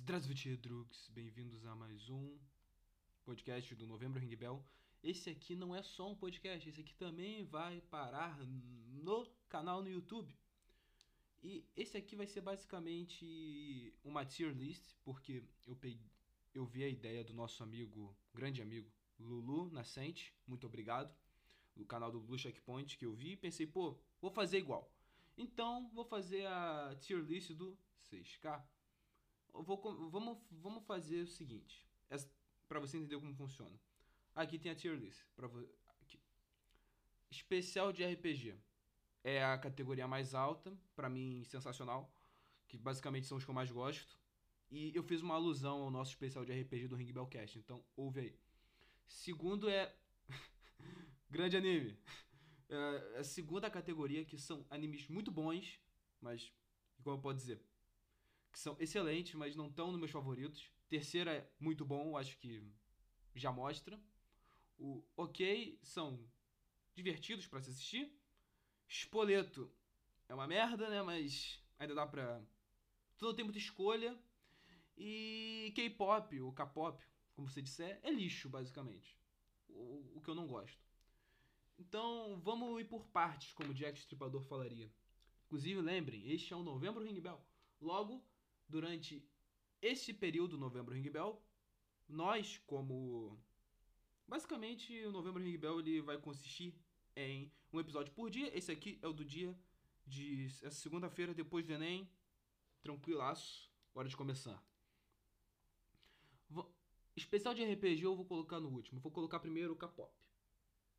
Здравствуйте, drugs! Bem-vindos a mais um podcast do Novembro Ring Bell. Esse aqui não é só um podcast, esse aqui também vai parar no canal no YouTube. E esse aqui vai ser basicamente uma tier list, porque eu, peguei, eu vi a ideia do nosso amigo, grande amigo, Lulu Nascente, muito obrigado, do canal do Blue Checkpoint que eu vi, e pensei, pô, vou fazer igual. Então, vou fazer a tier list do 6K. Vou, vamos, vamos fazer o seguinte, para você entender como funciona. Aqui tem a tier list. Pra, aqui. Especial de RPG. É a categoria mais alta, para mim sensacional, que basicamente são os que eu mais gosto. E eu fiz uma alusão ao nosso especial de RPG do Ring Bellcast, então ouve aí. Segundo é grande anime. É a segunda categoria que são animes muito bons, mas como eu posso dizer, que são excelentes, mas não estão nos meus favoritos. Terceira é muito bom, acho que já mostra. O ok são divertidos para se assistir. Spoleto é uma merda, né? Mas ainda dá pra. Todo tem muita escolha. E K-pop, ou K-pop, como você disser, é lixo, basicamente. O, o que eu não gosto. Então vamos ir por partes, como Jack Stripador falaria. Inclusive, lembrem, este é o Novembro Ring Bell. Logo, durante esse período, Novembro Ring Bell, nós, como Basicamente, o Novembro Ring Bell ele vai consistir em um episódio por dia. Esse aqui é o do dia de essa segunda-feira, depois do Enem. Tranquilaço, hora de começar. Especial de RPG eu vou colocar no último. Vou colocar primeiro o K-pop.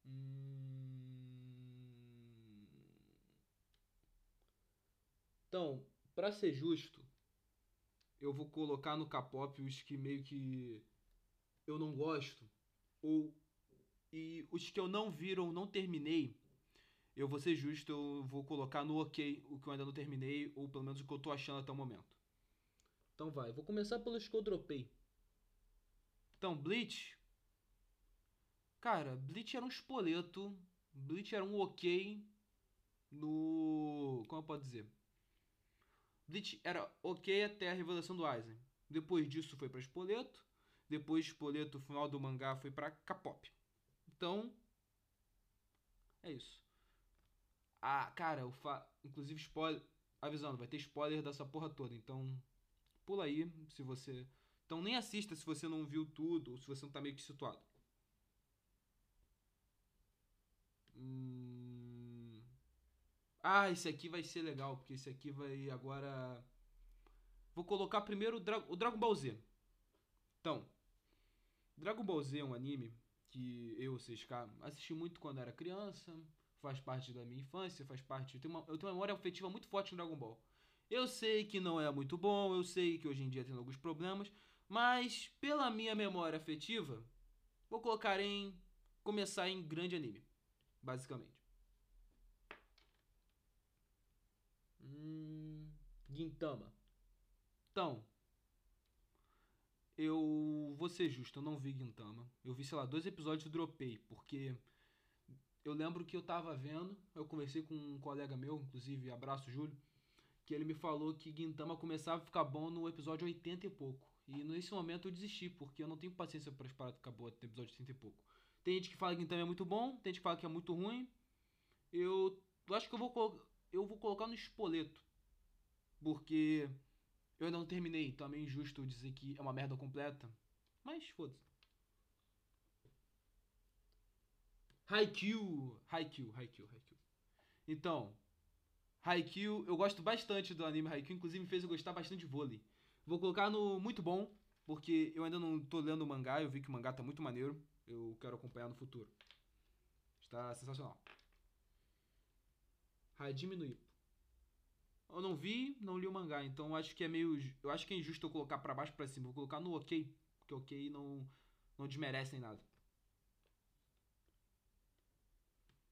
Hum... Então, para ser justo, eu vou colocar no K-pop os que meio que eu não gosto ou e os que eu não vi ou não terminei, eu vou ser justo, eu vou colocar no ok o que eu ainda não terminei, ou pelo menos o que eu tô achando até o momento. Então vai, vou começar pelos que eu dropei. Então, Bleach. Cara, Bleach era um espoleto. Bleach era um ok no. Como eu posso dizer? Bleach era ok até a revelação do Aizen. Depois disso foi para Espoleto. Depois Spoleto, o final do mangá foi para K-pop. Então, é isso. Ah, cara, o fa... inclusive spoiler, avisando, vai ter spoiler dessa porra toda, então pula aí se você então nem assista se você não viu tudo ou se você não tá meio que situado. Hum... Ah, esse aqui vai ser legal, porque esse aqui vai agora. Vou colocar primeiro o, Dra o Dragon Ball Z. Então, Dragon Ball Z é um anime que eu, vocês, assisti muito quando era criança, faz parte da minha infância, faz parte. Eu tenho, uma, eu tenho uma memória afetiva muito forte no Dragon Ball. Eu sei que não é muito bom, eu sei que hoje em dia tem alguns problemas, mas pela minha memória afetiva, vou colocar em. começar em grande anime, basicamente. Hum, Gintama. Então, eu vou ser justo, eu não vi Gintama. Eu vi, sei lá, dois episódios e dropei, porque eu lembro que eu tava vendo, eu conversei com um colega meu, inclusive, abraço Júlio, que ele me falou que Gintama começava a ficar bom no episódio 80 e pouco. E nesse momento eu desisti, porque eu não tenho paciência para esperar ficar boa no episódio 80 e pouco. Tem gente que fala que Gintama é muito bom, tem gente que fala que é muito ruim. Eu acho que eu vou, eu vou colocar no espoleto. Porque eu ainda não terminei, então é injusto dizer que é uma merda completa. Mas foda-se. Haikyuu. Haikyuu, Haikyuu, Haikyuu. Então, Haikyuu, eu gosto bastante do anime Haikyuu, inclusive me fez eu gostar bastante de vôlei. Vou colocar no muito bom, porque eu ainda não tô lendo o mangá, eu vi que o mangá tá muito maneiro. Eu quero acompanhar no futuro. Está sensacional. Hajime no Ippo. Eu não vi, não li o mangá, então acho que é meio. Eu acho que é injusto eu colocar para baixo para cima. Vou colocar no ok, porque ok não, não desmerecem nada.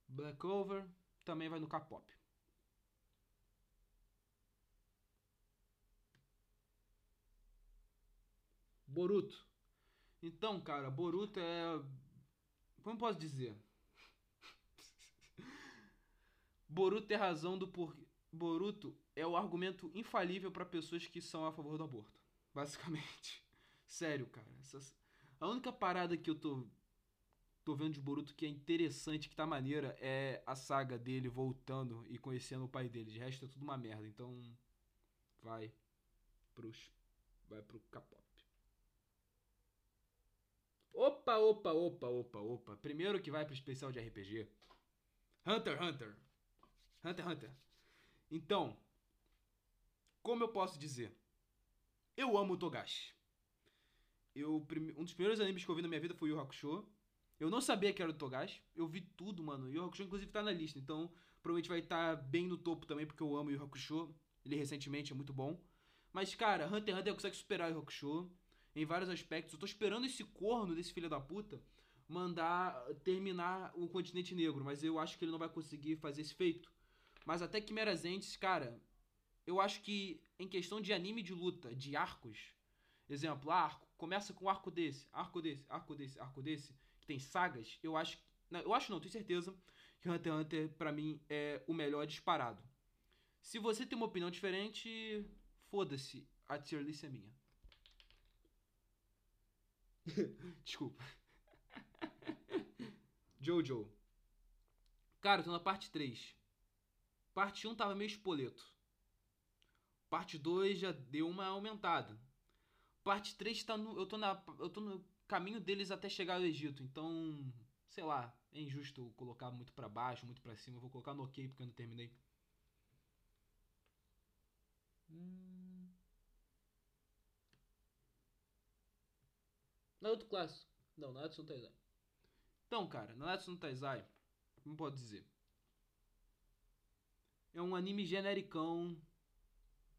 Black Over também vai no K-pop. Boruto. Então, cara, Boruto é. Como posso dizer? Boruto é razão do porquê. Boruto é o argumento infalível para pessoas que são a favor do aborto. Basicamente. Sério, cara. Essas... A única parada que eu tô tô vendo de Boruto que é interessante, que tá maneira, é a saga dele voltando e conhecendo o pai dele. De resto é tudo uma merda. Então, vai pros vai pro K-pop. Opa, opa, opa, opa, opa. Primeiro que vai pro especial de RPG. Hunter x Hunter. Hunter x Hunter. Então, como eu posso dizer? Eu amo o Togashi. Eu, um dos primeiros animes que eu vi na minha vida foi o Hakusho. Eu não sabia que era o Togashi. Eu vi tudo, mano. E o Hakusho, inclusive, tá na lista. Então, provavelmente vai estar tá bem no topo também, porque eu amo o Hakusho. Ele recentemente é muito bom. Mas, cara, Hunter x Hunter consegue superar o Hakusho em vários aspectos. Eu tô esperando esse corno desse filho da puta mandar terminar o continente negro, mas eu acho que ele não vai conseguir fazer esse feito. Mas até Quimeras Entes, cara, eu acho que em questão de anime de luta, de arcos, exemplo, arco, começa com arco desse, arco desse, arco desse, arco desse, tem sagas, eu acho. Não, eu acho não, tenho certeza que Hunter x Hunter, pra mim, é o melhor disparado. Se você tem uma opinião diferente, foda-se, a tier list é minha. Desculpa. Jojo. Cara, eu tô na parte 3. Parte 1 tava meio espoleto. Parte 2 já deu uma aumentada. Parte 3 tá no. Eu tô na. Eu tô no caminho deles até chegar ao Egito. Então, sei lá, é injusto colocar muito para baixo, muito para cima. Eu vou colocar no ok porque eu não terminei. Hum... Naruto clássico. Não, Naruto no Taizai. Então, cara, Naruto no Taizai, como pode dizer? É um anime genericão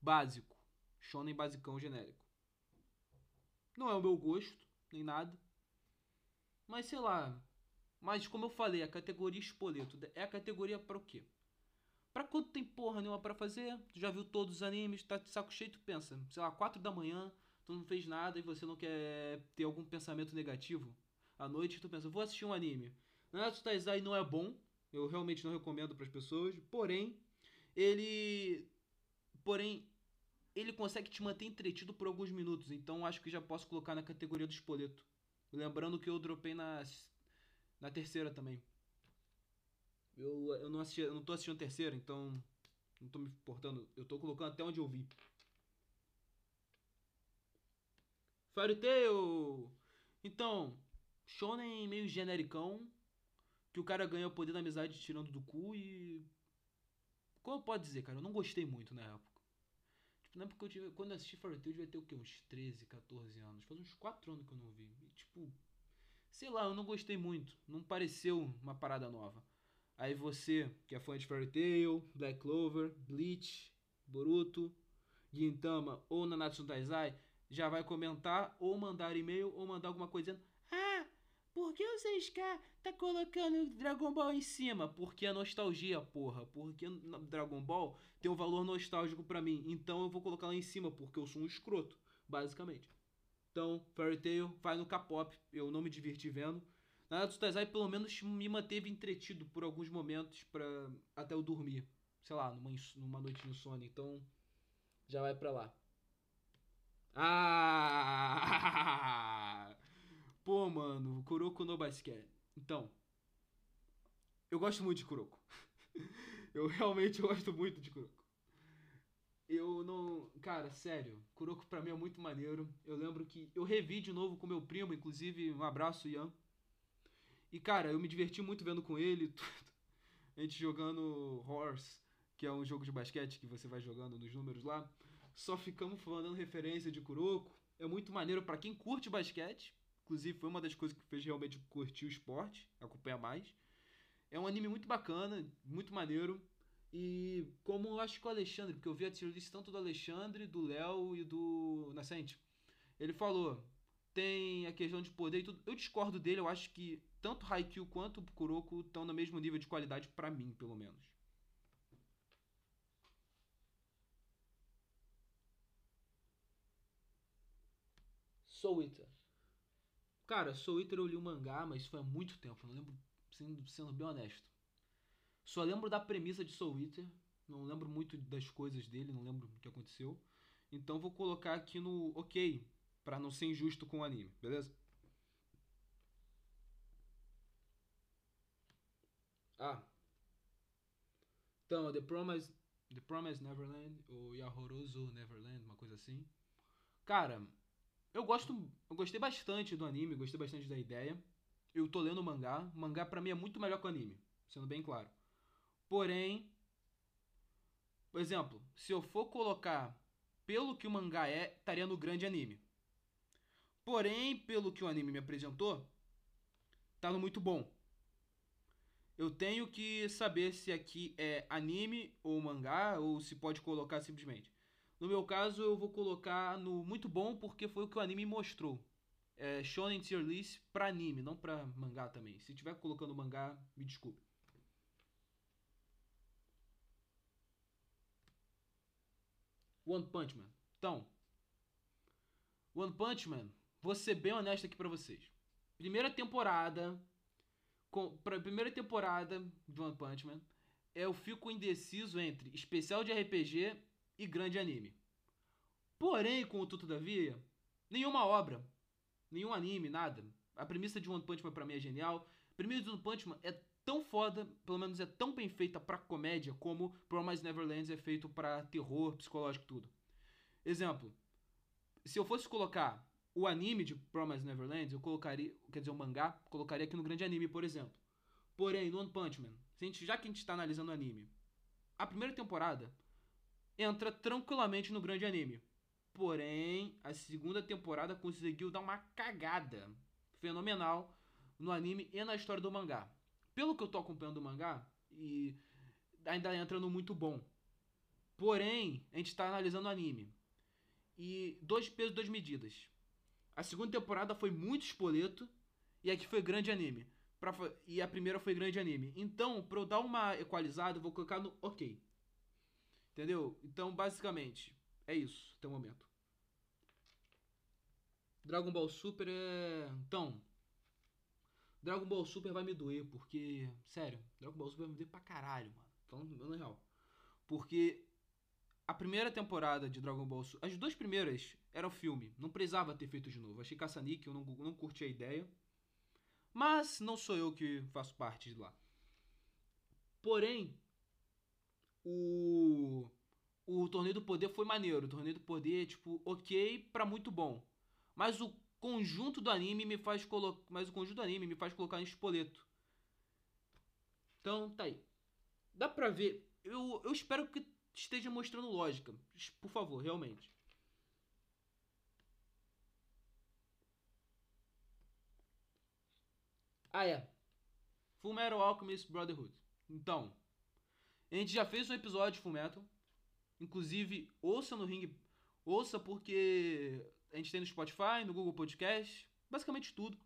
básico. Shonen basicão genérico. Não é o meu gosto nem nada. Mas sei lá. Mas como eu falei, a categoria espoleto é a categoria para o quê? Pra quando tem porra nenhuma para fazer, tu já viu todos os animes, tá de saco cheio, tu pensa, sei lá, 4 da manhã, tu não fez nada e você não quer ter algum pensamento negativo. À noite tu pensa, vou assistir um anime. Nanatsu Taizai não é bom, eu realmente não recomendo para as pessoas, porém, ele porém ele consegue te manter entretido por alguns minutos. Então acho que já posso colocar na categoria do espoleto. Lembrando que eu dropei na, na terceira também. Eu, eu, não assisti, eu não tô assistindo a terceira, então não tô me importando. Eu tô colocando até onde eu vi. Fairy Tail! Então, shonen meio genericão, que o cara ganha o poder da amizade tirando do cu e... Como pode dizer, cara? Eu não gostei muito na época. Tipo, não é porque eu tive. Quando eu assisti Fairy Tail, eu devia ter o quê? Uns 13, 14 anos. Faz uns 4 anos que eu não vi. E, tipo. Sei lá, eu não gostei muito. Não pareceu uma parada nova. Aí você, que é fã de Fairy Tail, Black Clover, Bleach, Boruto, Gintama ou Nanatsu Taizai, já vai comentar ou mandar e-mail ou mandar alguma coisa dizendo por que o 6K tá colocando Dragon Ball em cima? Porque é nostalgia, porra. Porque Dragon Ball tem um valor nostálgico para mim. Então eu vou colocar lá em cima, porque eu sou um escroto, basicamente. Então, Fairy Tail vai no K-pop. Eu não me diverti vendo. Naruto Taizai pelo menos me manteve entretido por alguns momentos para até eu dormir. Sei lá, numa, numa noite de sono. Então, já vai pra lá. Ah! Pô, mano, Kuroko no Basket. Então, eu gosto muito de Kuroko. eu realmente gosto muito de Kuroko. Eu não. Cara, sério, Kuroko pra mim é muito maneiro. Eu lembro que eu revi de novo com meu primo, inclusive, um abraço, Ian. E, cara, eu me diverti muito vendo com ele. A gente jogando Horse, que é um jogo de basquete que você vai jogando nos números lá. Só ficamos falando referência de Kuroko. É muito maneiro para quem curte basquete. Inclusive, foi uma das coisas que fez realmente curtir o esporte, acompanhar mais. É um anime muito bacana, muito maneiro. E como eu acho que o Alexandre, porque eu vi a tier tanto do Alexandre, do Léo e do Nascente. Ele falou, tem a questão de poder e tudo. Eu discordo dele, eu acho que tanto Haikyuu quanto o Kuroko estão no mesmo nível de qualidade para mim, pelo menos. Soul Eater. Cara, Soul Eater eu li o mangá, mas foi há muito tempo. Não lembro, sendo, sendo bem honesto. Só lembro da premissa de Soul Eater. Não lembro muito das coisas dele, não lembro o que aconteceu. Então vou colocar aqui no OK, para não ser injusto com o anime, beleza? Ah. Então, The Promise, The Promise Neverland, ou Yahoroso Neverland, uma coisa assim. Cara, eu gosto, eu gostei bastante do anime, gostei bastante da ideia. Eu tô lendo o mangá. O mangá pra mim é muito melhor que o anime, sendo bem claro. Porém, por exemplo, se eu for colocar pelo que o mangá é, estaria no grande anime. Porém, pelo que o anime me apresentou, tá no muito bom. Eu tenho que saber se aqui é anime ou mangá ou se pode colocar simplesmente. No meu caso, eu vou colocar no muito bom porque foi o que o anime mostrou. É Shonen Tier List pra anime, não pra mangá também. Se tiver colocando mangá, me desculpe. One Punch Man. Então, One Punch Man, vou ser bem honesto aqui pra vocês. Primeira temporada, com, pra primeira temporada de One Punch Man, eu fico indeciso entre especial de RPG e grande anime. Porém, contudo, todavia, nenhuma obra, nenhum anime, nada. A premissa de One Punch Man pra mim é genial. A premissa de One Punch Man é tão foda, pelo menos é tão bem feita pra comédia, como Promise Neverlands é feito pra terror, psicológico, tudo. Exemplo, se eu fosse colocar o anime de Promise Neverlands, eu colocaria, quer dizer, o mangá, colocaria aqui no grande anime, por exemplo. Porém, no One Punch Man, já que a gente está analisando o anime, a primeira temporada entra tranquilamente no grande anime. Porém, a segunda temporada conseguiu dar uma cagada fenomenal no anime e na história do mangá. Pelo que eu tô acompanhando o mangá, e ainda entra no muito bom. Porém, a gente está analisando o anime. E dois pesos, duas medidas. A segunda temporada foi muito espoleto e aqui foi grande anime. Pra, e a primeira foi grande anime. Então, pra eu dar uma equalizada, eu vou colocar no ok. Entendeu? Então, basicamente, é isso até o momento. Dragon Ball Super é. Então. Dragon Ball Super vai me doer, porque. Sério, Dragon Ball Super vai me doer pra caralho, mano. Falando na real. Porque a primeira temporada de Dragon Ball Super. As duas primeiras eram filme. Não precisava ter feito de novo. Achei caça-níquel, eu não, não curti a ideia. Mas não sou eu que faço parte de lá. Porém, o. O Torneio do Poder foi maneiro. O Torneio do Poder, tipo, ok pra muito bom. Mas o conjunto do anime me faz colocar. Mas o conjunto do anime me faz colocar em espoleto. Então, tá aí. Dá pra ver. Eu, eu espero que esteja mostrando lógica. Por favor, realmente. Ah, é. Fullmetal Alchemist Brotherhood. Então, a gente já fez um episódio de Fullmetal. Inclusive, ouça no Ring. Ouça porque a gente tem no Spotify, no Google Podcast, basicamente tudo.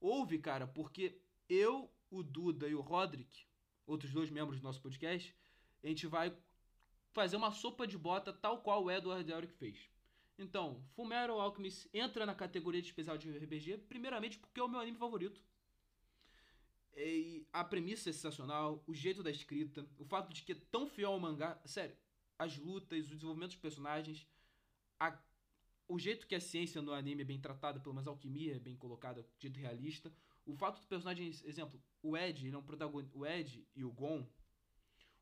Ouve, cara, porque eu, o Duda e o Roderick, outros dois membros do nosso podcast, a gente vai fazer uma sopa de bota tal qual o Edward Elric fez. Então, Fullmetal Alchemist entra na categoria de especial de RPG, primeiramente porque é o meu anime favorito. E a premissa é sensacional, o jeito da escrita, o fato de que é tão fiel ao mangá, sério, as lutas, o desenvolvimento dos personagens, a, o jeito que a ciência no anime é bem tratada, pelo menos a alquimia é bem colocada, jeito realista, o fato do personagem, exemplo, o Ed, ele é um protagonista, o Ed e o Gon,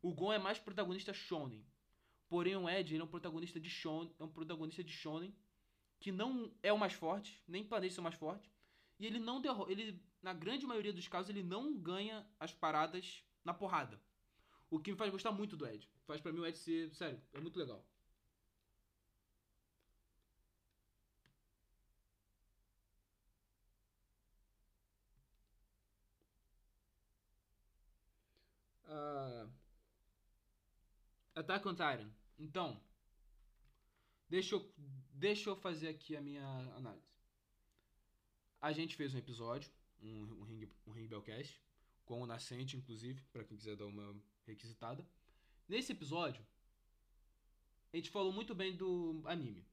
o Gon é mais protagonista shonen, Porém, o Ed ele é um protagonista de shonen, é um protagonista de shonen que não é o mais forte, nem planeja ser o mais forte, e ele não derro ele na grande maioria dos casos ele não ganha as paradas na porrada. O que me faz gostar muito do Ed. Faz para mim o Ed ser, sério, é muito legal. Uh, Attack on Titan. Então, deixa eu, deixa eu fazer aqui a minha análise. A gente fez um episódio, um, um, ring, um Ring Bellcast, com o Nascente, inclusive, para quem quiser dar uma requisitada. Nesse episódio, a gente falou muito bem do anime.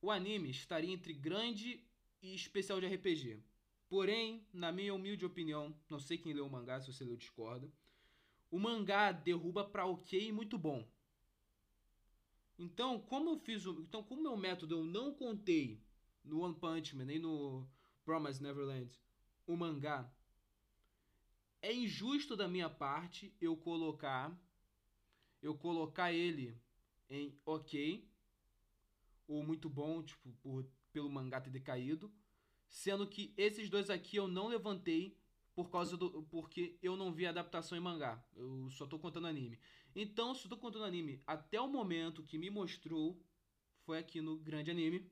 O anime estaria entre grande e especial de RPG. Porém, na minha humilde opinião, não sei quem leu o mangá, se você leu discorda, o mangá derruba pra ok muito bom. Então, como eu fiz o. Então, como meu método eu não contei no One Punch Man nem no Promise Neverland o mangá, é injusto da minha parte eu colocar eu colocar ele em ok ou muito bom, tipo, por, pelo mangá ter decaído, sendo que esses dois aqui eu não levantei por causa do porque eu não vi adaptação em mangá. Eu só tô contando anime. Então, se eu tô contando anime até o momento que me mostrou foi aqui no grande anime.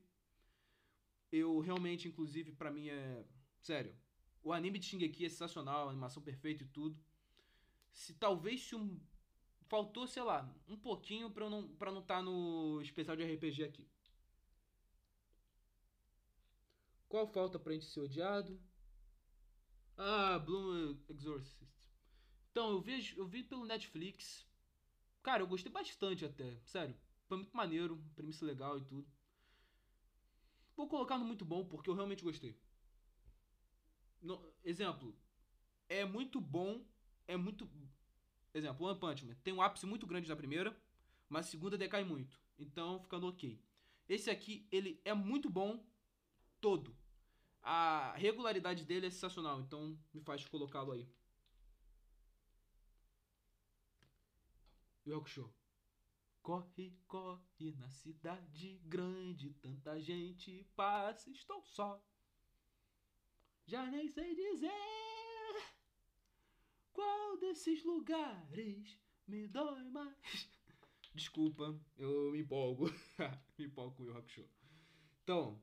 Eu realmente, inclusive, para mim é sério. O anime de Shingeki é sensacional, animação perfeita e tudo. Se talvez se um faltou, sei lá, um pouquinho não para não estar tá no especial de RPG aqui. Qual falta pra gente ser odiado? Ah, Bloom Exorcist. Então, eu vi, eu vi pelo Netflix. Cara, eu gostei bastante até. Sério. Foi muito maneiro. Premissa legal e tudo. Vou colocar no muito bom porque eu realmente gostei. No, exemplo. É muito bom. É muito. Exemplo, One Punch Man. Tem um ápice muito grande na primeira. Mas a segunda decai muito. Então, ficando ok. Esse aqui, ele é muito bom. Todo a regularidade dele é sensacional, então me faz colocá-lo aí. Yu Show. Corre, corre na cidade grande, tanta gente passa, estou só. Já nem sei dizer qual desses lugares me dói mais. Desculpa, eu me empolgo. me empolgo com o Yu Show. Então,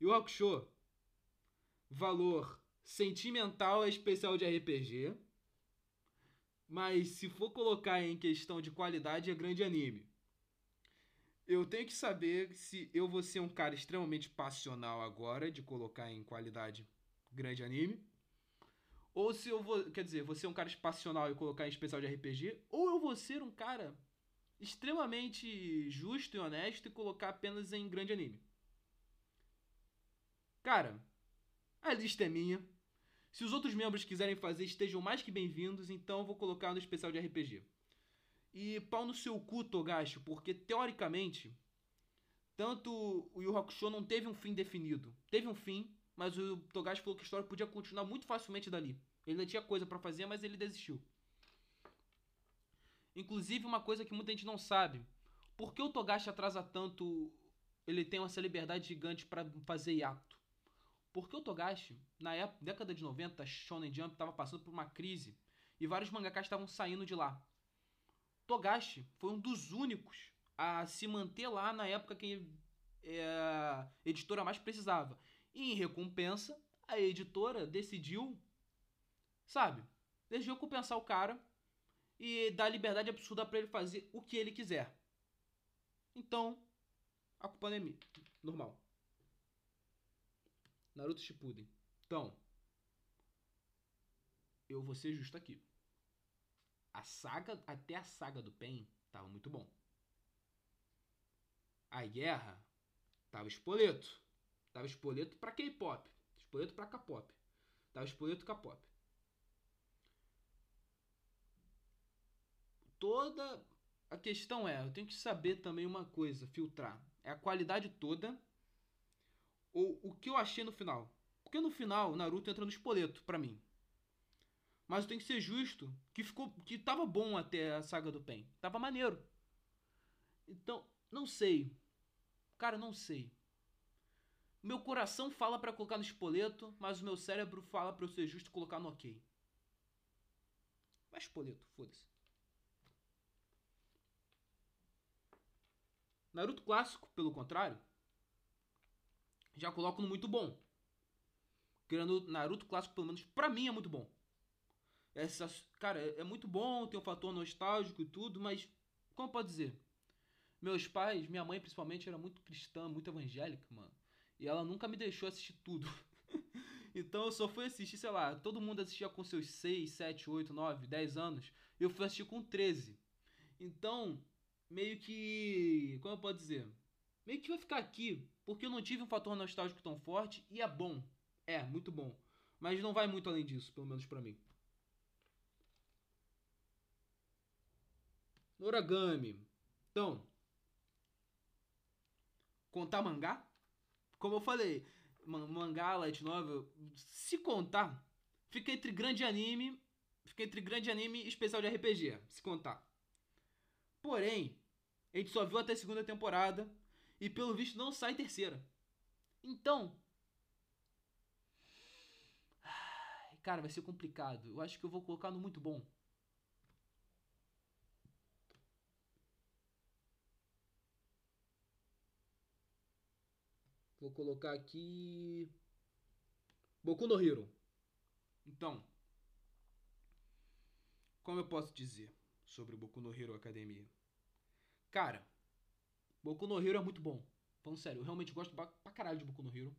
Yu Show valor sentimental é especial de RPG. Mas se for colocar em questão de qualidade, é grande anime. Eu tenho que saber se eu vou ser um cara extremamente passional agora, de colocar em qualidade grande anime. Ou se eu vou. Quer dizer, vou ser um cara passional e colocar em especial de RPG. Ou eu vou ser um cara extremamente justo e honesto e colocar apenas em grande anime. Cara, a lista é minha. Se os outros membros quiserem fazer, estejam mais que bem-vindos, então vou colocar no especial de RPG. E pau no seu cu, Togashi, porque teoricamente, tanto o Yu Hakusho não teve um fim definido. Teve um fim, mas o Togashi falou que a história podia continuar muito facilmente dali. Ele ainda tinha coisa para fazer, mas ele desistiu. Inclusive, uma coisa que muita gente não sabe. Por que o Togashi atrasa tanto? Ele tem essa liberdade gigante para fazer hiato. Porque o Togashi, na época, década de 90, Shonen Jump estava passando por uma crise e vários mangakas estavam saindo de lá. Togashi foi um dos únicos a se manter lá na época que é, a editora mais precisava. E em recompensa, a editora decidiu, sabe, decidiu compensar o cara e dar liberdade absurda para ele fazer o que ele quiser. Então, a culpa não é minha. Normal. Naruto Shippuden. Então, eu vou ser justo aqui. A saga, até a saga do Pen, tava muito bom. A guerra, tava espoleto. Tava espoleto pra K-pop. Espoleto pra K-pop. Tava espoleto K-pop. Toda a questão é, eu tenho que saber também uma coisa, filtrar. É a qualidade toda ou o que eu achei no final. Porque no final, Naruto entra no espoleto, para mim. Mas eu tenho que ser justo, que ficou que tava bom até a saga do Pen. Tava maneiro. Então, não sei. Cara, não sei. Meu coração fala para colocar no espoleto, mas o meu cérebro fala para eu ser justo e colocar no OK. Vai espoleto, foda-se. Naruto clássico, pelo contrário, já coloco no muito bom. Criando Naruto clássico, pelo menos pra mim, é muito bom. Essa, cara, é, é muito bom, tem um fator nostálgico e tudo, mas como pode dizer? Meus pais, minha mãe principalmente, era muito cristã, muito evangélica, mano. E ela nunca me deixou assistir tudo. então eu só fui assistir, sei lá, todo mundo assistia com seus 6, 7, 8, 9, 10 anos. Eu fui assistir com 13. Então, meio que. Como eu posso dizer? Meio que vai ficar aqui porque eu não tive um fator nostálgico tão forte e é bom. É, muito bom. Mas não vai muito além disso, pelo menos para mim. Noragami. Então, contar mangá. Como eu falei, mangá, light novel, se contar, fica entre grande anime, fica entre grande anime e especial de RPG, se contar. Porém, a gente só viu até a segunda temporada e pelo visto não sai terceira. Então, cara, vai ser complicado. Eu acho que eu vou colocar no muito bom. Vou colocar aqui. Boku no Hero. Então, como eu posso dizer sobre o Boku no Hero Academia? Cara, Boku no Hero é muito bom. Falando sério, eu realmente gosto pra caralho de Boku no Hero.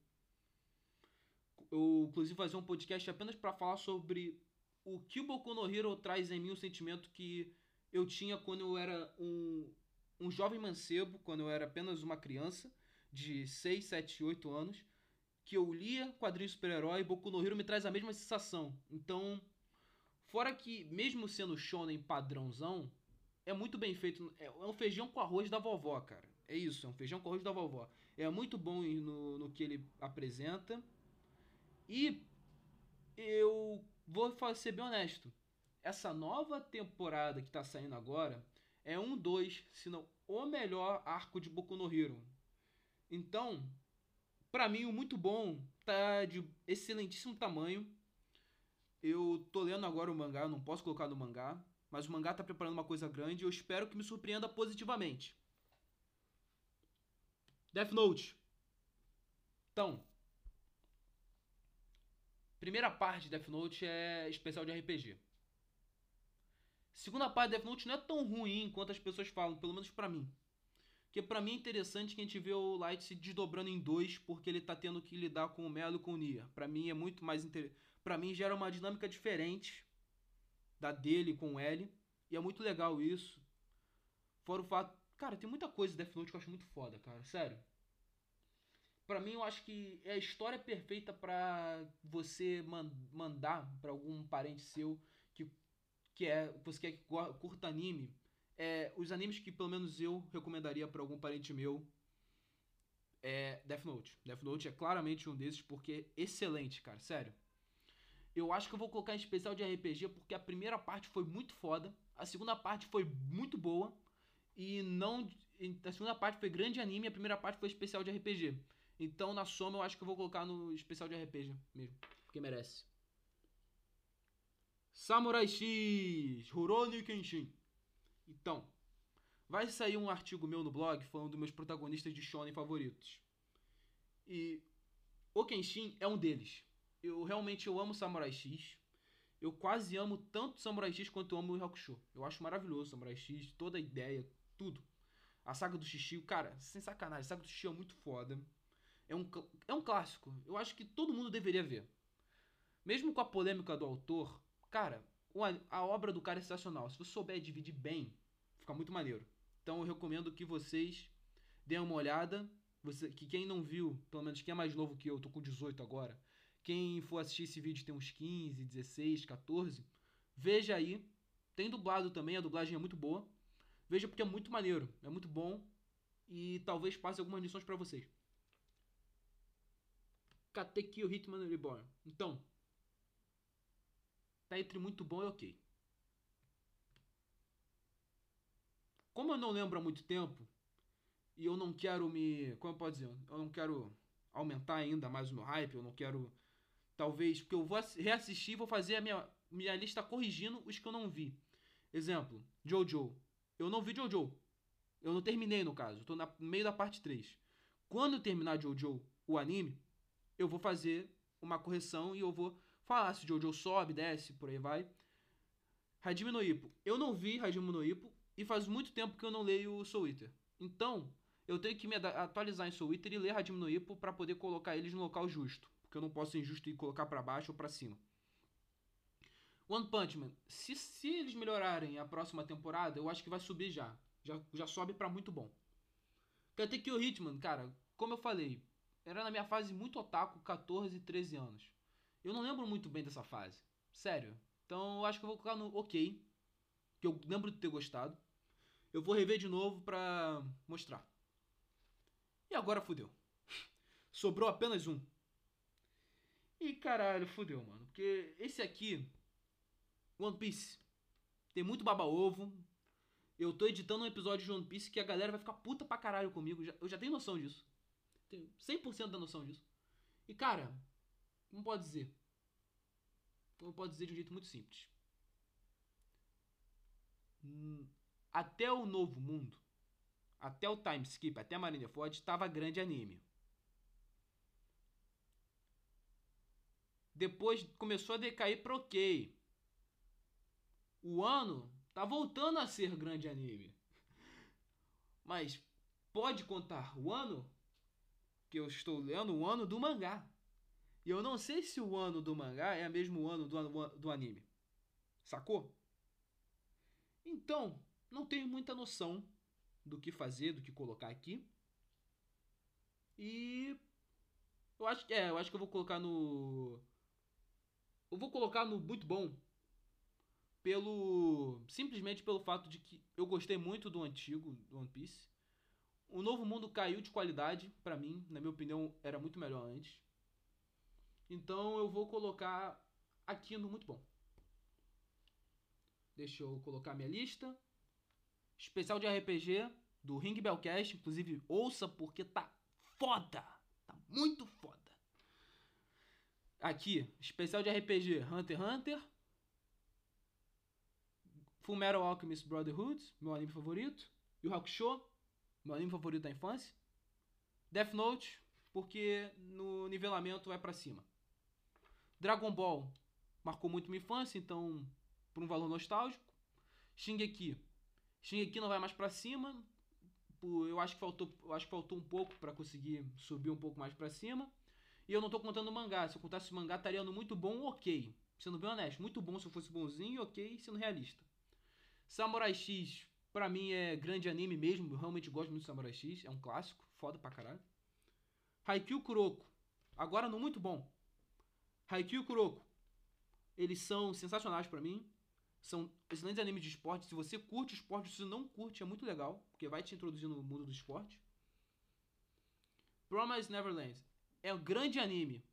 Eu, inclusive, fazer um podcast apenas para falar sobre o que o Boku no Hero traz em mim, o sentimento que eu tinha quando eu era um, um jovem mancebo, quando eu era apenas uma criança de 6, 7, 8 anos, que eu lia quadrinhos super-herói e Boku no Hero me traz a mesma sensação. Então, fora que, mesmo sendo shonen padrãozão, é muito bem feito. É, é um feijão com arroz da vovó, cara. É isso, é um feijão com arroz da vovó. É muito bom no, no que ele apresenta. E eu vou ser bem honesto. Essa nova temporada que tá saindo agora é um dois, se não o melhor arco de Boku no Hero. Então, para mim, o muito bom tá de excelentíssimo tamanho. Eu tô lendo agora o mangá, eu não posso colocar no mangá, mas o mangá tá preparando uma coisa grande e eu espero que me surpreenda positivamente. Death Note. Então, primeira parte de Death Note é especial de RPG. Segunda parte de Death Note não é tão ruim quanto as pessoas falam, pelo menos para mim. Porque para mim é interessante que a gente vê o Light se desdobrando em dois, porque ele tá tendo que lidar com o Melo e com o Nia. Para mim é muito mais interessante. Para mim gera uma dinâmica diferente da dele com o L. E é muito legal isso. Fora o fato. Cara, tem muita coisa de Death Note que eu acho muito foda, cara. Sério. Pra mim, eu acho que é a história perfeita para você man mandar para algum parente seu que, que é você quer que curta anime é, os animes que pelo menos eu recomendaria para algum parente meu é Death Note. Death Note é claramente um desses porque é excelente, cara, sério. Eu acho que eu vou colocar em especial de RPG porque a primeira parte foi muito foda, a segunda parte foi muito boa e não a segunda parte foi grande anime, a primeira parte foi especial de RPG. Então, na soma, eu acho que eu vou colocar no especial de RPG mesmo, porque merece. Samurai X, Rurouni Kenshin. Então, vai sair um artigo meu no blog falando dos meus protagonistas de shonen favoritos. E o Kenshin é um deles. Eu realmente eu amo Samurai X. Eu quase amo tanto Samurai X quanto eu amo o Hakusho. Eu acho maravilhoso Samurai X, toda a ideia, tudo. A saga do Xixi, cara, sem sacanagem, a saga do Xixi é muito foda. É um, é um clássico. Eu acho que todo mundo deveria ver. Mesmo com a polêmica do autor, cara, a obra do cara é sensacional. Se você souber dividir bem, fica muito maneiro. Então eu recomendo que vocês deem uma olhada. Você, que quem não viu, pelo menos quem é mais novo que eu, tô com 18 agora. Quem for assistir esse vídeo tem uns 15, 16, 14. Veja aí. Tem dublado também, a dublagem é muito boa. Veja porque é muito maneiro, é muito bom. E talvez passe algumas lições para vocês. Katekyo Hitman Reborn. Então, tá entre muito bom e ok. Como eu não lembro há muito tempo, e eu não quero me. Como eu posso dizer? Eu não quero aumentar ainda mais o meu hype, eu não quero. Talvez, porque eu vou reassistir e vou fazer a minha, minha lista corrigindo os que eu não vi. Exemplo, Jojo. Eu não vi Jojo. Eu não terminei, no caso. Estou no meio da parte 3. Quando eu terminar Jojo, o anime, eu vou fazer uma correção e eu vou falar se Jojo sobe, desce, por aí vai. Hajime no Ippo. Eu não vi Hajime no Ippo e faz muito tempo que eu não leio Soul Eater. Então, eu tenho que me atualizar em Soul Eater e ler Hajime no Ippo para poder colocar eles no local justo. Porque eu não posso ser injusto e colocar para baixo ou para cima. One Punch Man. Se, se eles melhorarem a próxima temporada, eu acho que vai subir já. Já, já sobe para muito bom. Katekyo Hitman, cara, como eu falei, era na minha fase muito otaku, 14 e 13 anos. Eu não lembro muito bem dessa fase. Sério. Então eu acho que eu vou colocar no ok. Que eu lembro de ter gostado. Eu vou rever de novo pra mostrar. E agora fudeu. Sobrou apenas um. E caralho, fudeu, mano. Porque esse aqui, One Piece, tem muito baba-ovo. Eu tô editando um episódio de One Piece que a galera vai ficar puta pra caralho comigo. Eu já tenho noção disso. Tenho 100% da noção disso. E cara, como pode dizer? Como pode dizer de um jeito muito simples? Até o Novo Mundo, até o Time Skip, até a Marineford, estava grande anime. Depois começou a decair pro ok. O ano tá voltando a ser grande anime. Mas pode contar o ano que eu estou lendo, o ano do mangá. E eu não sei se o ano do mangá é o mesmo ano do, do anime. Sacou? Então, não tenho muita noção do que fazer, do que colocar aqui. E eu acho que é, eu acho que eu vou colocar no eu vou colocar no muito bom pelo simplesmente pelo fato de que eu gostei muito do antigo do One Piece. O novo mundo caiu de qualidade para mim, na minha opinião, era muito melhor antes. Então eu vou colocar aqui no muito bom. Deixa eu colocar minha lista. Especial de RPG do Ring Bellcast, inclusive ouça porque tá foda. Tá muito foda. Aqui, especial de RPG Hunter x Hunter. Fullmetal Alchemist Brotherhood, meu anime favorito. E o Hakusho, meu anime favorito da infância. Death Note, porque no nivelamento vai para cima. Dragon Ball marcou muito minha infância, então por um valor nostálgico. Shingeki. Shingeki não vai mais para cima. Eu acho que faltou, eu acho que faltou um pouco para conseguir subir um pouco mais para cima. E eu não tô contando mangá. Se eu contasse o mangá, estaria no muito bom ok. Sendo bem honesto, muito bom se eu fosse bonzinho ok sendo realista. Samurai X, pra mim, é grande anime mesmo. Eu realmente gosto muito de Samurai X. É um clássico, foda pra caralho. Haikyuu Kuroko. Agora no muito bom. Haikyuu Kuroko. Eles são sensacionais para mim. São excelentes animes de esporte. Se você curte esporte, se não curte, é muito legal. Porque vai te introduzir no mundo do esporte. Promise Neverland. É um grande anime.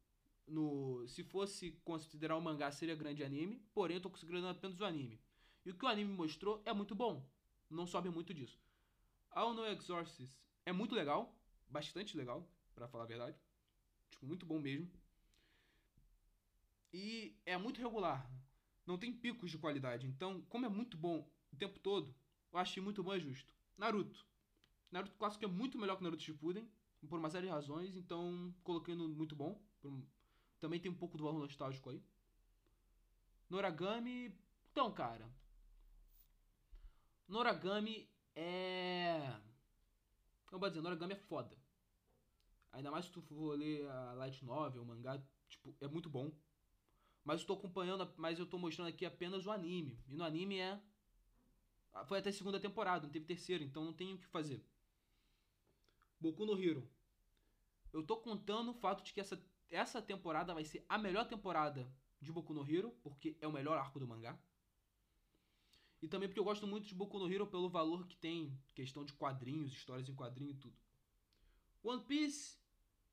No, se fosse considerar o mangá, seria grande anime. Porém, eu tô considerando apenas o anime. E o que o anime mostrou é muito bom. Não sobe muito disso. All No Exorcist é muito legal. Bastante legal, para falar a verdade. Tipo, muito bom mesmo. E é muito regular. Não tem picos de qualidade. Então, como é muito bom o tempo todo, eu achei muito bom e justo. Naruto. Naruto clássico é muito melhor que Naruto Shippuden, por uma série de razões, então coloquei no muito bom. Também tem um pouco do valor nostálgico aí. Noragami. Então, cara. Noragami é. Como pode dizer, Noragami é foda. Ainda mais se tu for ler a Light Novel, o mangá, tipo, é muito bom. Mas estou acompanhando, mas eu estou mostrando aqui apenas o anime. E no anime é. Foi até segunda temporada, não teve terceira, então não tem o que fazer. Boku no Hero. Eu tô contando o fato de que essa, essa temporada vai ser a melhor temporada de Boku no Hero, porque é o melhor arco do mangá. E também porque eu gosto muito de Boku no Hero pelo valor que tem, questão de quadrinhos, histórias em quadrinho e tudo. One Piece,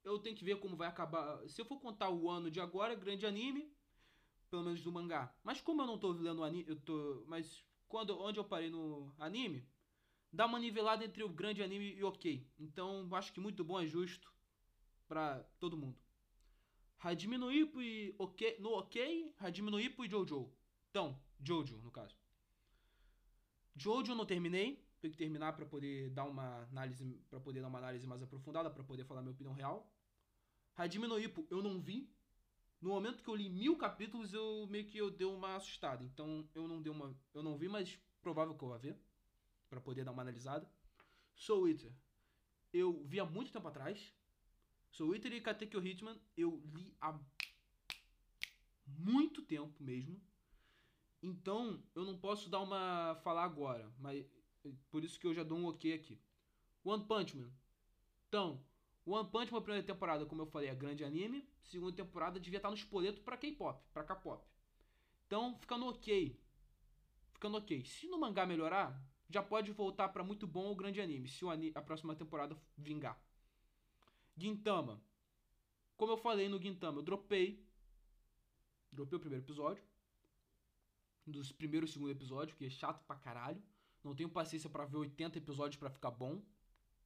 eu tenho que ver como vai acabar. Se eu for contar o ano de agora, grande anime, pelo menos do mangá. Mas como eu não tô lendo o anime, eu tô, mas quando onde eu parei no anime, dá uma nivelada entre o grande anime e o OK. Então, acho que muito bom é justo para todo mundo. Hajime no e OK, no OK, Hajime no e Jojo. Então, Jojo no caso. Jojo não terminei, tenho que terminar para poder dar uma análise, para poder dar uma análise mais aprofundada, para poder falar minha opinião real. Hajime no eu não vi, no momento que eu li mil capítulos, eu meio que eu dei uma assustada. Então eu não dei uma. Eu não vi, mas provável que eu vá ver. para poder dar uma analisada. Soul Eater. Eu vi há muito tempo atrás. Soul Eater e Katekyo Hitman eu li há muito tempo mesmo. Então eu não posso dar uma. falar agora. Mas por isso que eu já dou um ok aqui. One Punch Man. Então, One Punch Man, primeira temporada, como eu falei, é grande anime. Segunda temporada devia estar no espoleto pra K-pop, pra K-pop. Então, ficando ok. Ficando ok. Se no mangá melhorar, já pode voltar para muito bom ou grande anime, se o anime, a próxima temporada vingar. Gintama. Como eu falei no Gintama, eu dropei. Dropei o primeiro episódio. Dos primeiros e segundo episódio, que é chato pra caralho. Não tenho paciência para ver 80 episódios para ficar bom.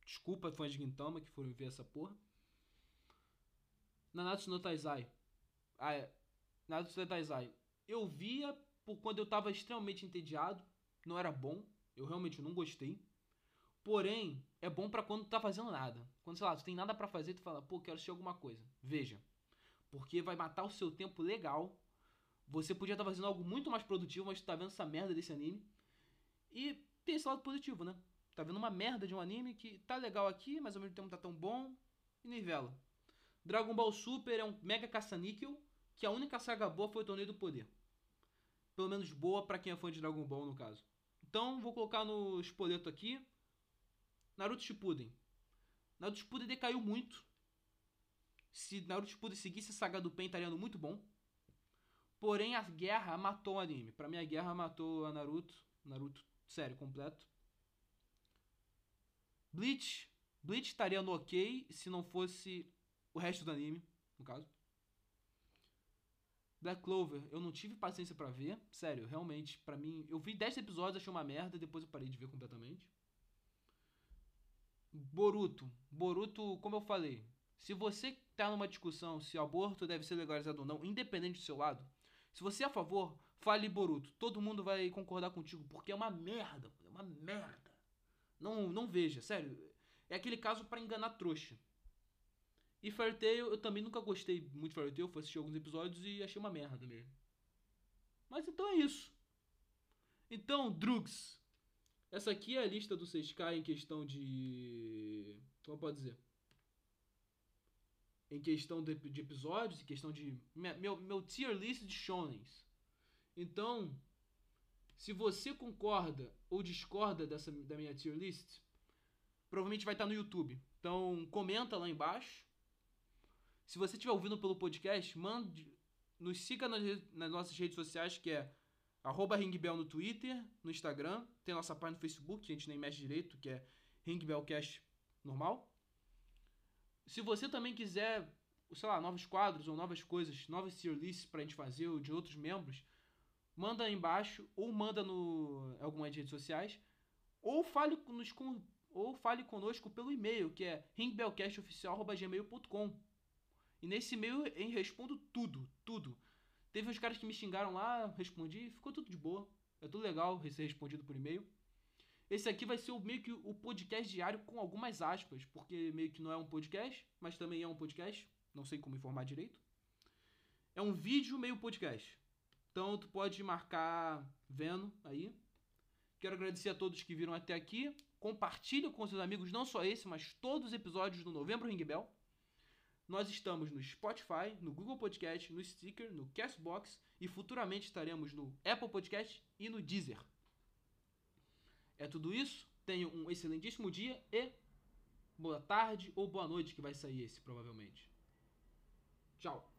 Desculpa, fãs de Gintama que foram ver essa porra. Nanatsu no Taizai. Ah, é. Nanatsu no Taizai. Eu via por quando eu tava extremamente entediado. Não era bom. Eu realmente não gostei. Porém, é bom para quando tá fazendo nada. Quando, sei lá, tu tem nada para fazer, tu fala, pô, quero assistir alguma coisa. Veja. Porque vai matar o seu tempo legal. Você podia estar tá fazendo algo muito mais produtivo, mas tu tá vendo essa merda desse anime. E tem esse lado positivo, né? Tá vendo uma merda de um anime que tá legal aqui, mas ao mesmo tempo tá tão bom. E nivela. Dragon Ball Super é um mega caça-níquel, que a única saga boa foi o Torneio do Poder. Pelo menos boa para quem é fã de Dragon Ball, no caso. Então, vou colocar no espoleto aqui. Naruto Shippuden. Naruto Shippuden decaiu muito. Se Naruto Shippuden seguisse a saga do Pen, estaria muito bom. Porém, a guerra matou o anime. Pra mim, a guerra matou a Naruto. Naruto, sério, completo. Bleach. Bleach estaria no ok se não fosse o resto do anime, no caso. Black Clover, eu não tive paciência para ver. Sério, realmente, para mim. Eu vi 10 episódios, achei uma merda, depois eu parei de ver completamente. Boruto. Boruto, como eu falei, se você tá numa discussão se aborto deve ser legalizado ou não, independente do seu lado, se você é a favor, fale Boruto. Todo mundo vai concordar contigo, porque é uma merda, é uma merda. Não, não veja, sério. É aquele caso para enganar trouxa. E Fairy Tail, eu também nunca gostei muito de Tail, fui assistir alguns episódios e achei uma merda mesmo. Mas então é isso. Então, Drugs. Essa aqui é a lista do 6K em questão de. Como pode dizer? Em questão de, de episódios, em questão de. Meu, meu tier list de shonens. Então, se você concorda ou discorda dessa, da minha tier list, provavelmente vai estar no YouTube. Então, comenta lá embaixo se você estiver ouvindo pelo podcast, mande, nos siga nas, nas nossas redes sociais, que é arroba Ringbell no Twitter, no Instagram, tem nossa página no Facebook, que a gente nem mexe direito, que é Ringbellcast normal. Se você também quiser, sei lá, novos quadros ou novas coisas, novas tier lists pra gente fazer, ou de outros membros, manda aí embaixo, ou manda no algumas redes sociais, ou fale, nos, ou fale conosco pelo e-mail, que é ringbellcastoficial.gmail.com. E nesse e-mail eu respondo tudo, tudo. Teve uns caras que me xingaram lá, respondi, ficou tudo de boa. É tudo legal ser respondido por e-mail. Esse aqui vai ser o, meio que o podcast diário com algumas aspas, porque meio que não é um podcast, mas também é um podcast. Não sei como informar direito. É um vídeo meio podcast. Então tu pode marcar vendo aí. Quero agradecer a todos que viram até aqui. Compartilhe com seus amigos, não só esse, mas todos os episódios do Novembro Ring Bell. Nós estamos no Spotify, no Google Podcast, no Sticker, no Castbox e futuramente estaremos no Apple Podcast e no Deezer. É tudo isso. Tenha um excelentíssimo dia e boa tarde ou boa noite que vai sair esse provavelmente. Tchau.